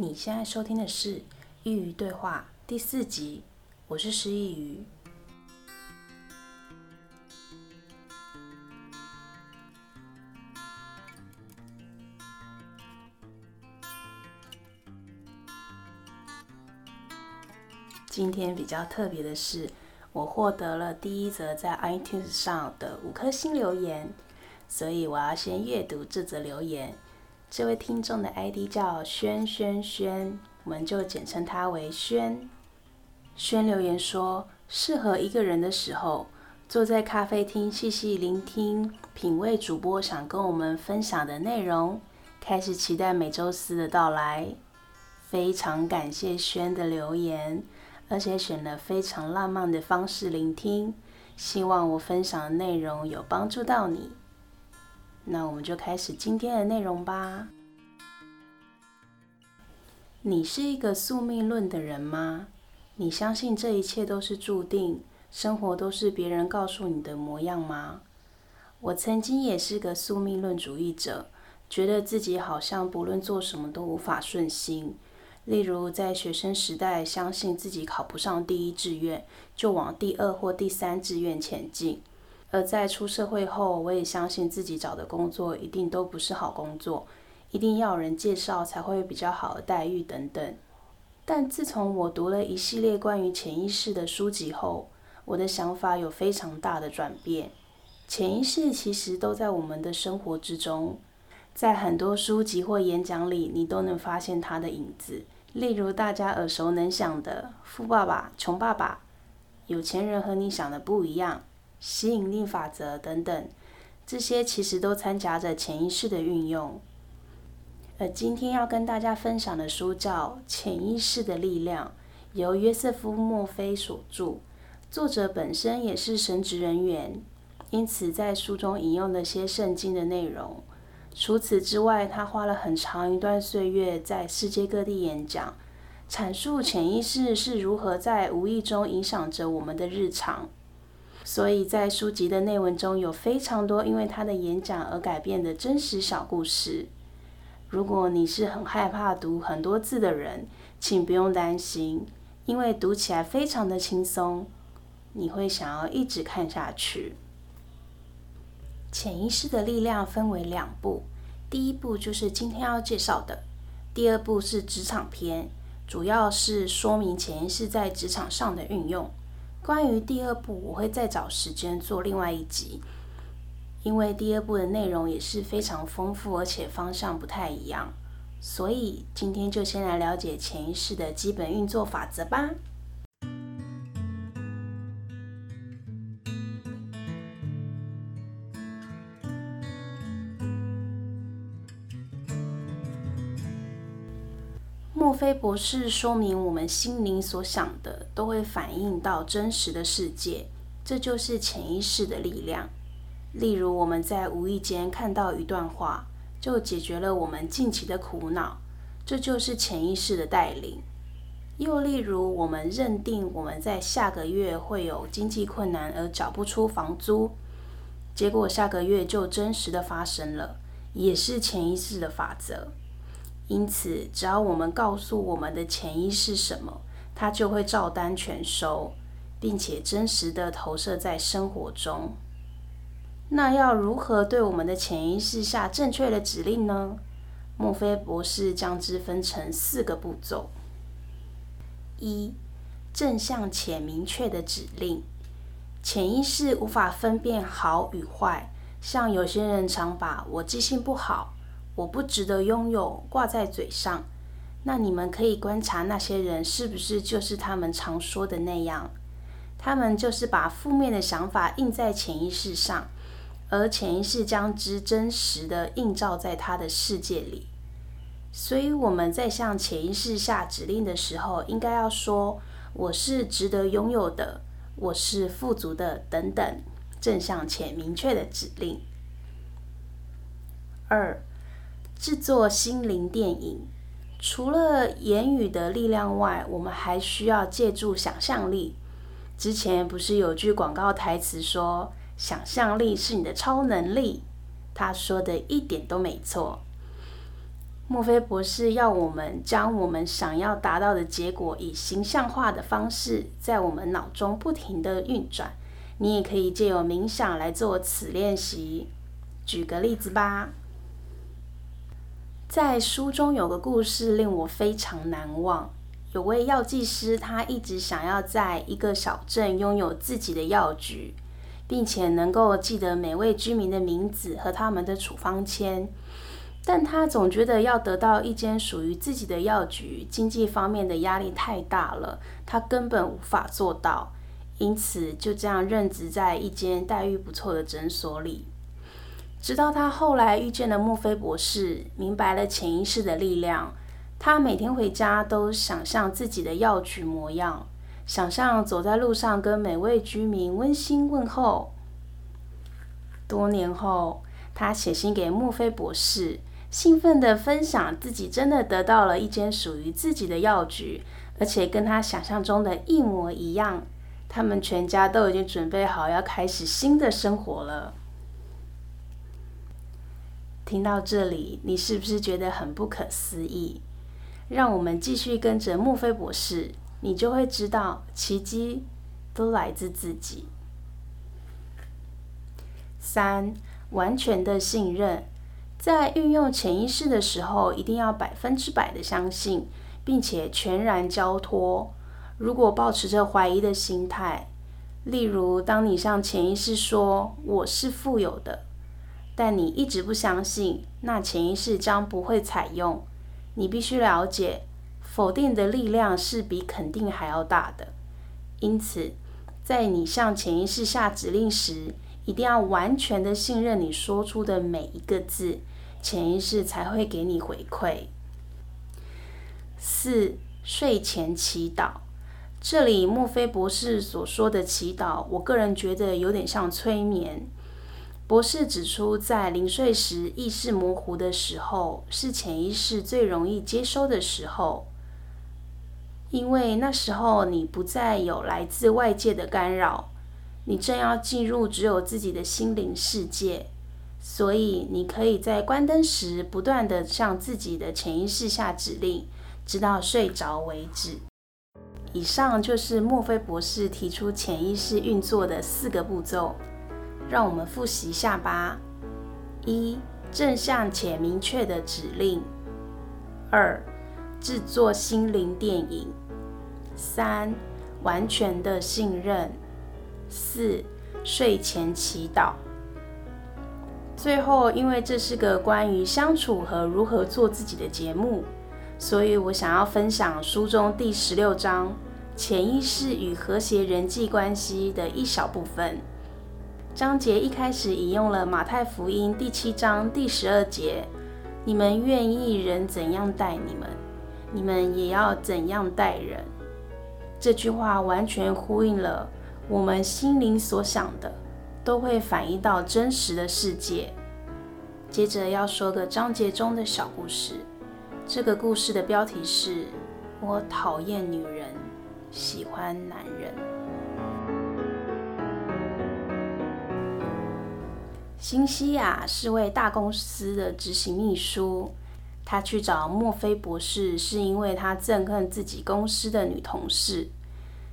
你现在收听的是《佾萮对话》第四集，我是师佾萮。今天比较特别的是，我获得了第一则在 iTunes 上的五颗星留言，所以我要先阅读这则留言。这位听众的 ID 叫轩轩轩，我们就简称他为轩。轩留言说：“适合一个人的时候，坐在咖啡厅细细聆听，品味主播想跟我们分享的内容，开始期待每周四的到来。”非常感谢轩的留言，而且选了非常浪漫的方式聆听，希望我分享的内容有帮助到你。那我们就开始今天的内容吧。你是一个宿命论的人吗？你相信这一切都是注定，生活都是别人告诉你的模样吗？我曾经也是个宿命论主义者，觉得自己好像不论做什么都无法顺心。例如在学生时代，相信自己考不上第一志愿，就往第二或第三志愿前进。而在出社会后，我也相信自己找的工作一定都不是好工作，一定要有人介绍才会比较好的待遇等等。但自从我读了一系列关于潜意识的书籍后，我的想法有非常大的转变。潜意识其实都在我们的生活之中，在很多书籍或演讲里，你都能发现它的影子。例如大家耳熟能详的《富爸爸穷爸爸》，有钱人和你想的不一样。吸引力法则等等，这些其实都掺杂着潜意识的运用。而今天要跟大家分享的书叫《潜意识的力量》，由约瑟夫·墨菲所著，作者本身也是神职人员，因此在书中引用了些圣经的内容。除此之外，他花了很长一段岁月在世界各地演讲，阐述潜意识是如何在无意中影响着我们的日常。所以在书籍的内文中有非常多因为他的演讲而改变的真实小故事。如果你是很害怕读很多字的人，请不用担心，因为读起来非常的轻松，你会想要一直看下去。潜意识的力量分为两步，第一步就是今天要介绍的，第二步是职场篇，主要是说明潜意识在职场上的运用。关于第二部，我会再找时间做另外一集，因为第二部的内容也是非常丰富，而且方向不太一样，所以今天就先来了解潜意识的基本运作法则吧。墨菲博士说明，我们心灵所想的都会反映到真实的世界，这就是潜意识的力量。例如，我们在无意间看到一段话，就解决了我们近期的苦恼，这就是潜意识的带领。又例如，我们认定我们在下个月会有经济困难而缴不出房租，结果下个月就真实的发生了，也是潜意识的法则。因此，只要我们告诉我们的潜意识什么，它就会照单全收，并且真实的投射在生活中。那要如何对我们的潜意识下正确的指令呢？墨菲博士将之分成四个步骤：一、正向且明确的指令。潜意识无法分辨好与坏，像有些人常把我记性不好。我不值得拥有挂在嘴上，那你们可以观察那些人是不是就是他们常说的那样？他们就是把负面的想法印在潜意识上，而潜意识将之真实的映照在他的世界里。所以我们在向潜意识下指令的时候，应该要说：“我是值得拥有的，我是富足的，等等，正向且明确的指令。”二。制作心灵电影，除了言语的力量外，我们还需要借助想象力。之前不是有句广告台词说：“想象力是你的超能力。”他说的一点都没错。墨菲博士要我们将我们想要达到的结果以形象化的方式在我们脑中不停地运转。你也可以借由冥想来做此练习。举个例子吧，在书中有个故事令我非常难忘。有位药剂师，他一直想要在一个小镇拥有自己的药局，并且能够记得每位居民的名字和他们的处方签。但他总觉得要得到一间属于自己的药局，经济方面的压力太大了，他根本无法做到。因此，就这样任职在一间待遇不错的诊所里。直到他后来遇见了墨菲博士，明白了潜意识的力量。他每天回家都想象自己的药局模样，想象走在路上跟每位居民温馨问候。多年后，他写信给墨菲博士。兴奋地分享自己真的得到了一间属于自己的药局，而且跟他想象中的一模一样。他们全家都已经准备好要开始新的生活了。听到这里，你是不是觉得很不可思议？让我们继续跟着墨菲博士，你就会知道奇迹都来自自己。三，完全的信任。在运用潜意识的时候，一定要百分之百的相信，并且全然交托。如果抱持着怀疑的心态，例如当你向潜意识说“我是富有的”，但你一直不相信，那潜意识将不会采用。你必须了解，否定的力量是比肯定还要大的。因此，在你向潜意识下指令时，一定要完全的信任你说出的每一个字。潜意识才会给你回馈。四、睡前祈祷。这里墨菲博士所说的祈祷，我个人觉得有点像催眠。博士指出，在临睡时意识模糊的时候，是潜意识最容易接收的时候，因为那时候你不再有来自外界的干扰，你正要进入只有自己的心灵世界。所以，你可以在关灯时不断地向自己的潜意识下指令，直到睡着为止。以上就是墨菲博士提出潜意识运作的四个步骤，让我们复习一下吧：一、正向且明确的指令；二、制作心灵电影；三、完全的信任；四、睡前祈祷。最后，因为这是个关于相处和如何做自己的节目，所以我想要分享书中第十六章“潜意识与和谐人际关系”的一小部分。章节一开始引用了马太福音第七章第十二节：“你们愿意人怎样待你们，你们也要怎样待人。”这句话完全呼应了我们心灵所想的。都会反映到真实的世界。接着要说个章节中的小故事。这个故事的标题是“我讨厌女人，喜欢男人”。辛西亚是位大公司的执行秘书，她去找墨菲博士，是因为她憎恨自己公司的女同事。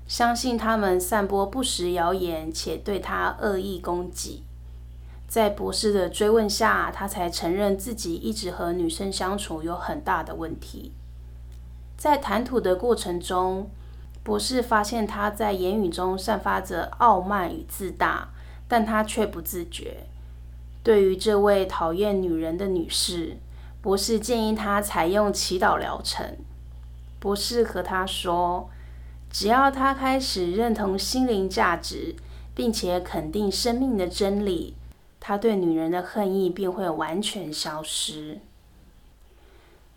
相信他们散播不实谣言，且对他恶意攻击。在博士的追问下，他才承认自己一直和女生相处有很大的问题。在谈吐的过程中，博士发现他在言语中散发着傲慢与自大，但他却不自觉。对于这位讨厌女人的女士，博士建议她采用祈祷疗程。博士和她说，只要她开始认同心灵价值，并且肯定生命的真理，她对女人的恨意便会完全消失。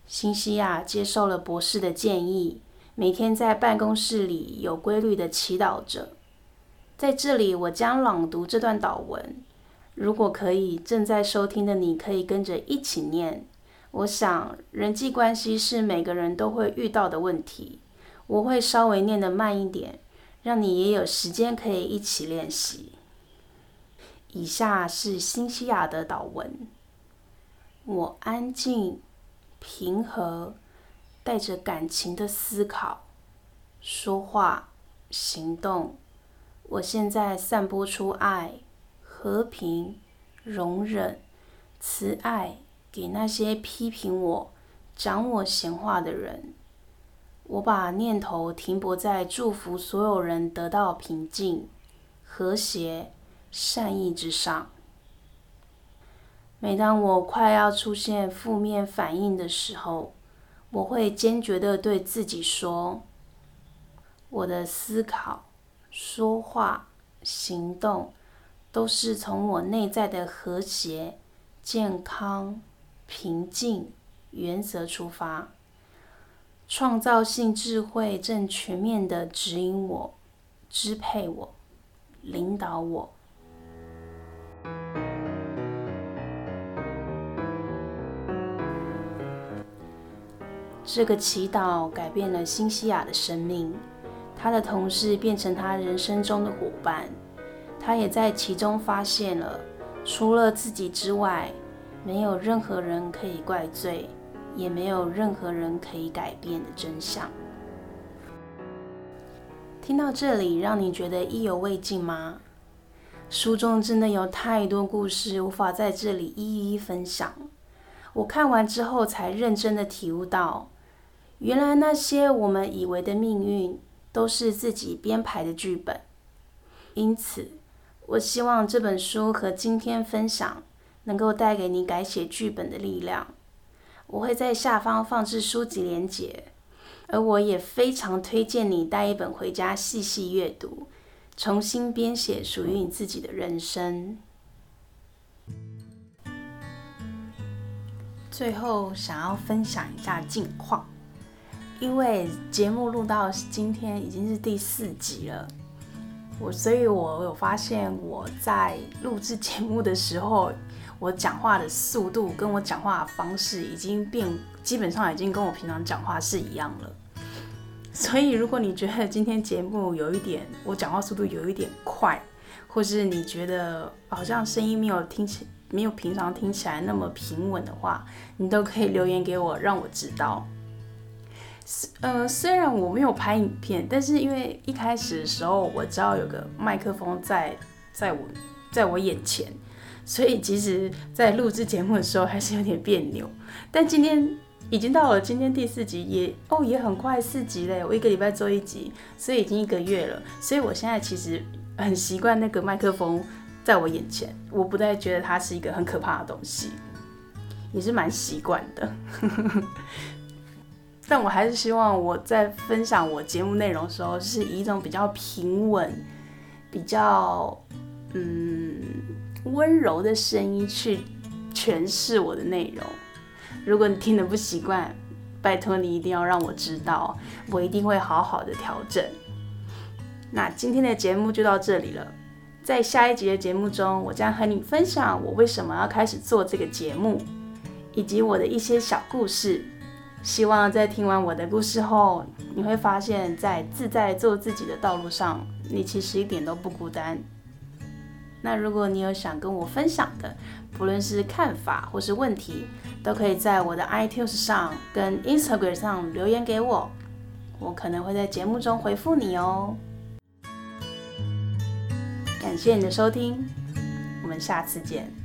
新西亚接受了博士的建议，每天在办公室里有规律的祈祷着。在这里，我将朗读这段祷文。如果可以，正在收听的你可以跟着一起念。我想，人际关系是每个人都会遇到的问题。我会稍微念得慢一点，让你也有时间可以一起练习。以下是辛西亚的祷文：我安静、平和、带着感情的思考、说话、行动。我现在散播出爱、和平、容忍、慈爱给那些批评我、讲我闲话的人。我把念头停泊在祝福所有人得到平静、和谐、善意之上。每当我快要出现负面反应的时候，我会坚决地对自己说：“我的思考、说话、行动，都是从我内在的和谐、健康、平静原则出发。”创造性智慧正全面的指引我、支配我、领导我。这个祈祷改变了辛西娅的生命，她的同事变成她人生中的伙伴，他也在其中发现了，除了自己之外，没有任何人可以怪罪。也没有任何人可以改变的真相。听到这里，让你觉得意犹未尽吗？书中真的有太多故事，无法在这里一一分享。我看完之后，才认真的体悟到，原来那些我们以为的命运，都是自己编排的剧本。因此，我希望这本书和今天分享，能够带给你改写剧本的力量。我会在下方放置书籍连结，而我也非常推荐你带一本回家细细阅读，重新编写属于你自己的人生。最后，想要分享一下近况，因为节目录到今天已经是第四集了，我所以，我有发现我在录制节目的时候。我讲话的速度跟我讲话的方式已经变，基本上已经跟我平常讲话是一样了。所以，如果你觉得今天节目有一点我讲话速度有一点快，或是你觉得好像声音没有听起没有平常听起来那么平稳的话，你都可以留言给我，让我知道。呃，虽然我没有拍影片，但是因为一开始的时候我知道有个麦克风在在我在我眼前。所以，其实，在录制节目的时候还是有点别扭。但今天已经到了今天第四集，也哦也很快四集嘞，我一个礼拜做一集，所以已经一个月了。所以我现在其实很习惯那个麦克风在我眼前，我不太觉得它是一个很可怕的东西，也是蛮习惯的。但我还是希望我在分享我节目内容的时候，是以一种比较平稳、比较嗯。温柔的声音去诠释我的内容。如果你听得不习惯，拜托你一定要让我知道，我一定会好好的调整。那今天的节目就到这里了，在下一集的节目中，我将和你分享我为什么要开始做这个节目，以及我的一些小故事。希望在听完我的故事后，你会发现在自在做自己的道路上，你其实一点都不孤单。那如果你有想跟我分享的，不论是看法或是问题，都可以在我的 iTunes 上跟 Instagram 上留言给我，我可能会在节目中回复你哦。感谢你的收听，我们下次见。